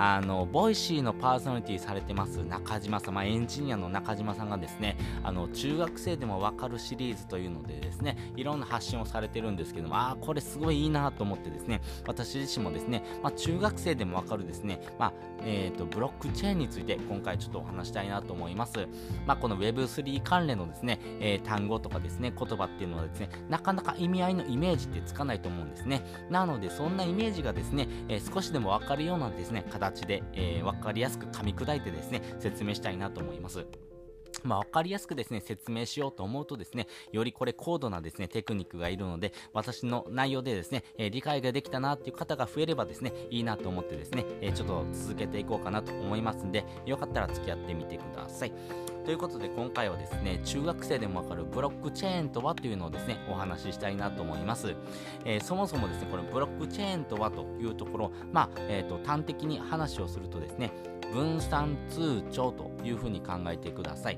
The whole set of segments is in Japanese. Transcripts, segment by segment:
あの Voicyのパーソナリティされてます中島様エンジニアの中島さんがですねあの中学生でもわかるシリーズというのでですねいろんな発信をされてるんですけどもああこれすごいいいなと思ってですね私自身もですね、まあ、中学生でもわかるですね、まあえーと、ブロックチェーンについて今回ちょっとお話したいなと思います、まあ、この Web3 関連のですね、えー、単語とかですね言葉っていうのはですねなかなか意味合いのイメージってつかないと思うんですね。なのでそんなイメージがですね、えー、少しでもわかるようなですね形形で、えー、分かりやすく噛み砕いてですね、説明したいなと思います。まあ、分かりやすくですね、説明しようと思うとですね、よりこれ高度なですね、テクニックがいるので、私の内容でですね、えー、理解ができたなっていう方が増えればですね、いいなと思ってですね、えー、ちょっと続けていこうかなと思いますんで、よかったら付き合ってみてください。ということで今回はですね、中学生でもわかるブロックチェーンとはというのをですね、お話ししたいなと思います。えー、そもそもですね、このブロックチェーンとはというところ、まあ、えっ、と、端的に話をするとですね、分散通帳というふうに考えてください。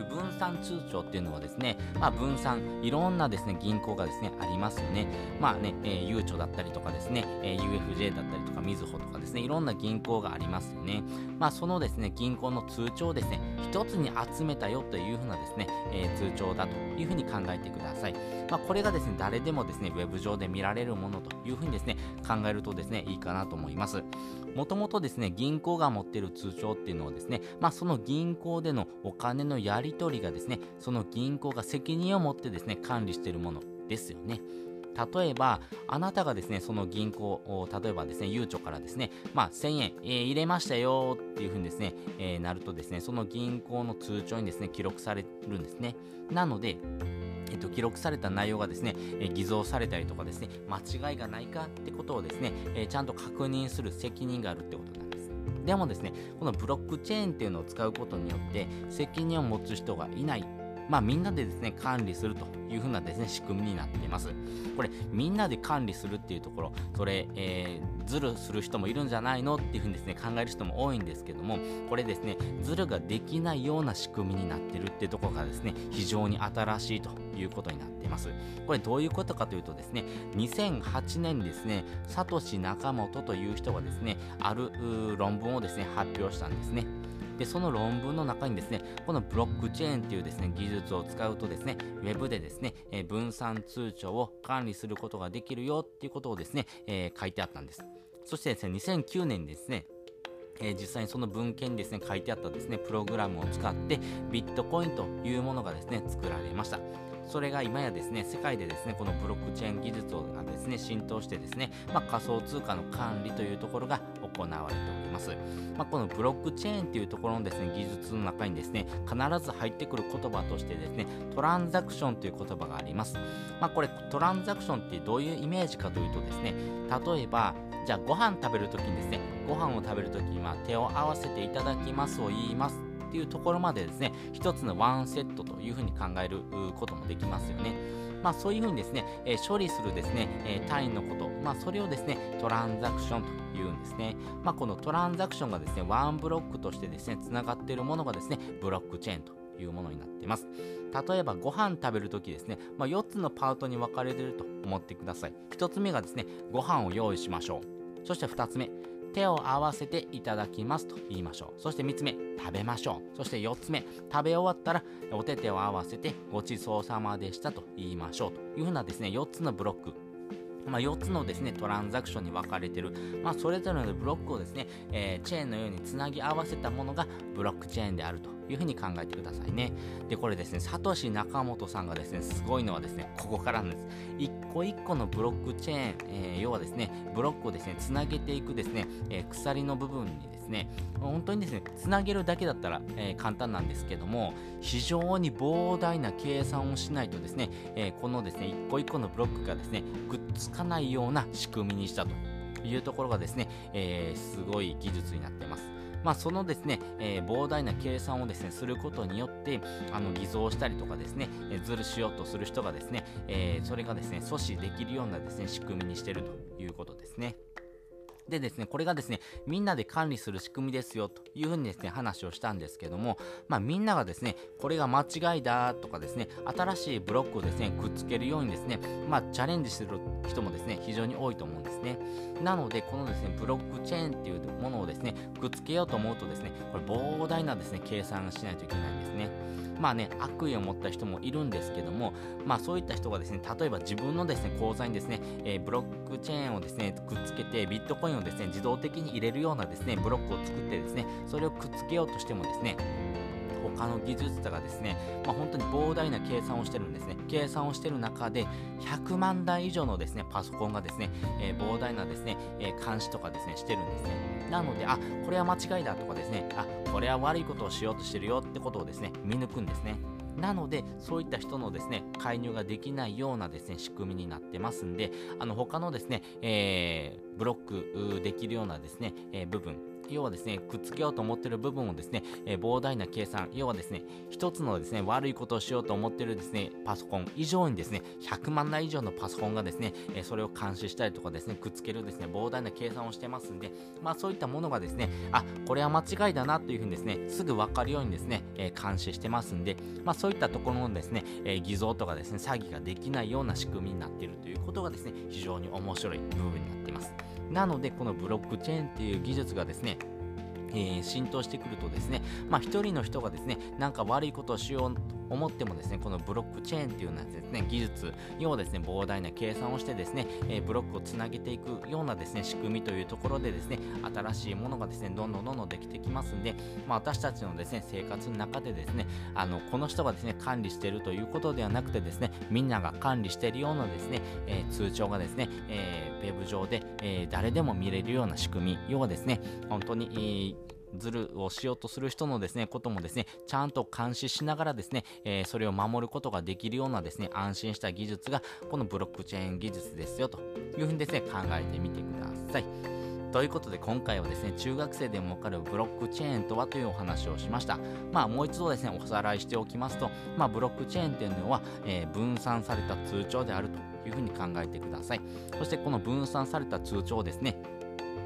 分散通帳っていうのはですね、まあ、分散、いろんなですね、銀行がですね、ありますよね。まあね、えー、ゆうちょだったりとかですね、えー、UFJ だったりとか、みずほとかですね、いろんな銀行がありますよね。まあ、そのですね、銀行の通帳をですね、一つに集めたよというふうなですね、えー、通帳だというふうに考えてください。まあ、これがですね、誰でもですね、ウェブ上で見られるものというふうにですね、考えるとですね、いいかなと思います。もともとですね、銀行が持っている通帳っていうのはですね、まあ、その銀行でのお金のやりり取りがですね、その銀行が責任を持ってですね、管理しているものですよね。例えば、あなたがですね、その銀行を、例えばですね、ゆうちょからですね、まあ、1000円、えー、入れましたよっていうふうにですね、えー、なるとですね、その銀行の通帳にですね、記録されるんですね。なので、えっと、記録された内容がですね、え偽造されたりとかですね、間違いがないかってことをですね、えちゃんと確認する責任があるってことなんです。でもですね、このブロックチェーンっていうのを使うことによって、責任を持つ人がいない。まあ、みんなでですね、管理するというふうなですね、仕組みになっています。これ、みんなで管理するっていうところ、それ、えー、ズルする人もいるんじゃないのっていうふうにですね、考える人も多いんですけども、これですね、ズルができないような仕組みになってるっていうところがですね、非常に新しいということになっています。これどういうことかというとですね、2008年にですね、サトシ・ナカモトという人がですね、ある論文をですね、発表したんですね。で、その論文の中にですね、このブロックチェーンっていうですね、技術を使うとですね、ウェブでですね、え、分散通帳を管理することができるよっていうことをですね、えー、書いてあったんです。そしてですね、2009年にですね、えー、実際にその文献にですね、書いてあったですね、プログラムを使って、ビットコインというものがですね、作られました。それが今やですね、世界でですね、このブロックチェーン技術がですね、浸透してですね、まあ、仮想通貨の管理というところが行われております。まあ、このブロックチェーンというところのですね、技術の中にですね、必ず入ってくる言葉としてですね、トランザクションという言葉があります。まあ、これ、トランザクションってどういうイメージかというとですね、例えば、じゃあご飯食べるときにですね、ご飯を食べるときには手を合わせていただきますを言いますっていうところまでですね、一つのワンセットというふうに考えることもできますよね。まあ、そういうふうにですね、え、処理するですね、え、単位のこと、まあ、それをですね、トランザクションというんですね。まあ、このトランザクションがですね、ワンブロックとしてですね、つながっているものがですね、ブロックチェーンというものになっています。例えばご飯食べるときですね、まあ、4つのパートに分かれていると思ってください。1つ目がですね、ご飯を用意しましょう。そして2つ目、手を合わせていただきますと言いましょう。そして3つ目、食べましょう。そして4つ目、食べ終わったらお手手を合わせてごちそうさまでしたと言いましょうというふうなですね、4つのブロックまあ、4つのですね、トランザクションに分かれてる、まあ、それぞれのブロックをですね、えー、チェーンのようにつなぎ合わせたものがブロックチェーンであるというふうに考えてくださいね。で、これですね、サトシ仲本さんがですね、すごいのはですね、ここからなんです。一個一個のブロックチェーン、えー、要はですね、ブロックをですね、つなげていくですね、えー、鎖の部分にですね、本当にですね、つなげるだけだったら、えー、簡単なんですけども、非常に膨大な計算をしないとですね、えこのですね、一個一個のブロックがですね、くっつかないような仕組みにしたというところがですね、えすごい技術になってます。まあ、そのですね、えー、膨大な計算をですね、することによって、あの、偽造したりとかですね、えー、ずるしようとする人がですね、えー、それがですね、阻止できるようなですね、仕組みにしてるということですね。でですね、これがですね、みんなで管理する仕組みですよというふうにですね、話をしたんですけども、まあみんながですね、これが間違いだとかですね、新しいブロックをですね、くっつけるようにですね、まあチャレンジする人もですね、非常に多いと思うんですね。なので、このですね、ブロックチェーンっていうものをですね、くっつけようと思うとですね、これ膨大なですね、計算しないといけないんですね。まあね、悪意を持った人もいるんですけども、まあそういった人がですね、例えば自分のですね、口座にですね、えー、ブロックチェーンをですね、くっつけて、ビットコインをですね、自動的に入れるようなですね、ブロックを作ってですね、それをくっつけようとしてもですね、他の技術者がですね、まあ、本当に膨大な計算をしてるんですね。計算をしてる中で、100万台以上のですね、パソコンがですね、えー、膨大なですね、えー、監視とかですね、してるんですね。なので、あ、これは間違いだとかですね、あ、これは悪いことをしようとしてるよってことをですね、見抜くんですね。なので、そういった人のですね、介入ができないようなですね、仕組みになってますんで、あの、他のですね、えー、ブロックできるようなですね、えー、部分、要はですね、くっつけようと思ってる部分をですね、えー、膨大な計算、要はですね、一つのですね、悪いことをしようと思ってるですね、パソコン以上にですね、100万台以上のパソコンがですね、えー、それを監視したりとかですね、くっつけるですね、膨大な計算をしてますんで、まあそういったものがですね、あ、これは間違いだなというふうにですね、すぐわかるようにですね、えー、監視してますんで、まあそういったところのですね、え偽造とかですね、詐欺ができないような仕組みになっているということがですね、非常に面白い部分になっています。なので、このブロックチェーンっていう技術がですね、えー、浸透してくるとですね、まあ1人の人がですね、なんか悪いことをしよう思ってもですね、このブロックチェーンっていうのはですね、技術、要はですね、膨大な計算をしてですね、えー、ブロックをつなげていくようなですね、仕組みというところでですね、新しいものがですね、どんどんどんどんできてきますんで、まあ私たちのですね、生活の中でですね、あの、この人がですね、管理してるということではなくてですね、みんなが管理しているようなですね、えー、通帳がですね、えー、ウェブ上で、えー、誰でも見れるような仕組み、要はですね、本当に、えーズルをしようとする人のですね、こともですね、ちゃんと監視しながらですね、えー、それを守ることができるようなですね、安心した技術が、このブロックチェーン技術ですよ、というふうにですね、考えてみてください。ということで今回はですね、中学生でもわかるブロックチェーンとはというお話をしました。まあもう一度ですね、おさらいしておきますと、まあブロックチェーンというのは、えー、分散された通帳であるというふうに考えてください。そしてこの分散された通帳をですね、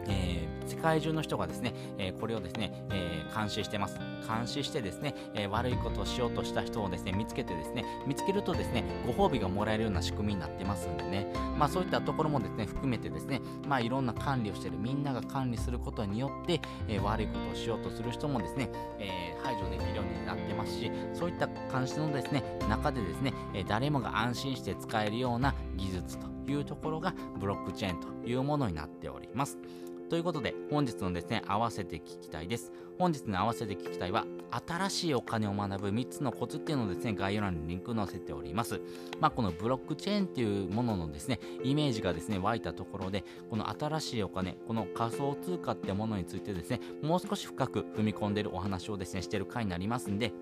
えー、世界中の人がですね、え、これをですね、え、監視してます。監視してですね、え悪いことをしようとした人をですね、見つけてですね、見つけるとですね、ご褒美がもらえるような仕組みになってますんでね、まあそういったところもですね、含めてですね、まあいろんな管理をしてる、みんなが管理することによって、え悪いことをしようとする人もですね、え排除できるようになってますし、そういった監視のですね、中でですね、え誰もが安心して使えるような技術というところがブロックチェーンというものになっております。ということで、本日のですね、合わせて聞きたいです。本日の合わせて聞きたいは、新しいお金を学ぶ3つのコツっていうのをですね、概要欄にリンク載せております。まあ、このブロックチェーンっていうもののですね、イメージがですね、湧いたところで、この新しいお金、この仮想通貨ってものについてですね、もう少し深く踏み込んでるお話をですね、してる回になりますんで、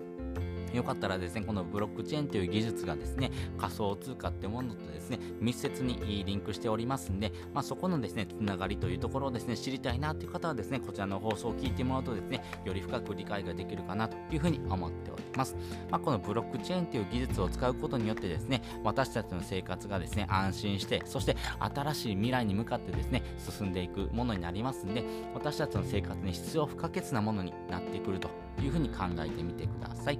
よかったらですね、このブロックチェーンという技術がですね、仮想通貨ってものとですね、密接にリンクしておりますんで、まあ、そこのですね、つながりというところをですね、知りたいなという方はですね、こちらの放送を聞いてもらうとですね、より深く理解ができるかなというふうに思っております。まあ、このブロックチェーンという技術を使うことによってですね、私たちの生活がですね、安心して、そして新しい未来に向かってですね、進んでいくものになりますんで、私たちの生活に必要不可欠なものになってくるというふうに考えてみてください。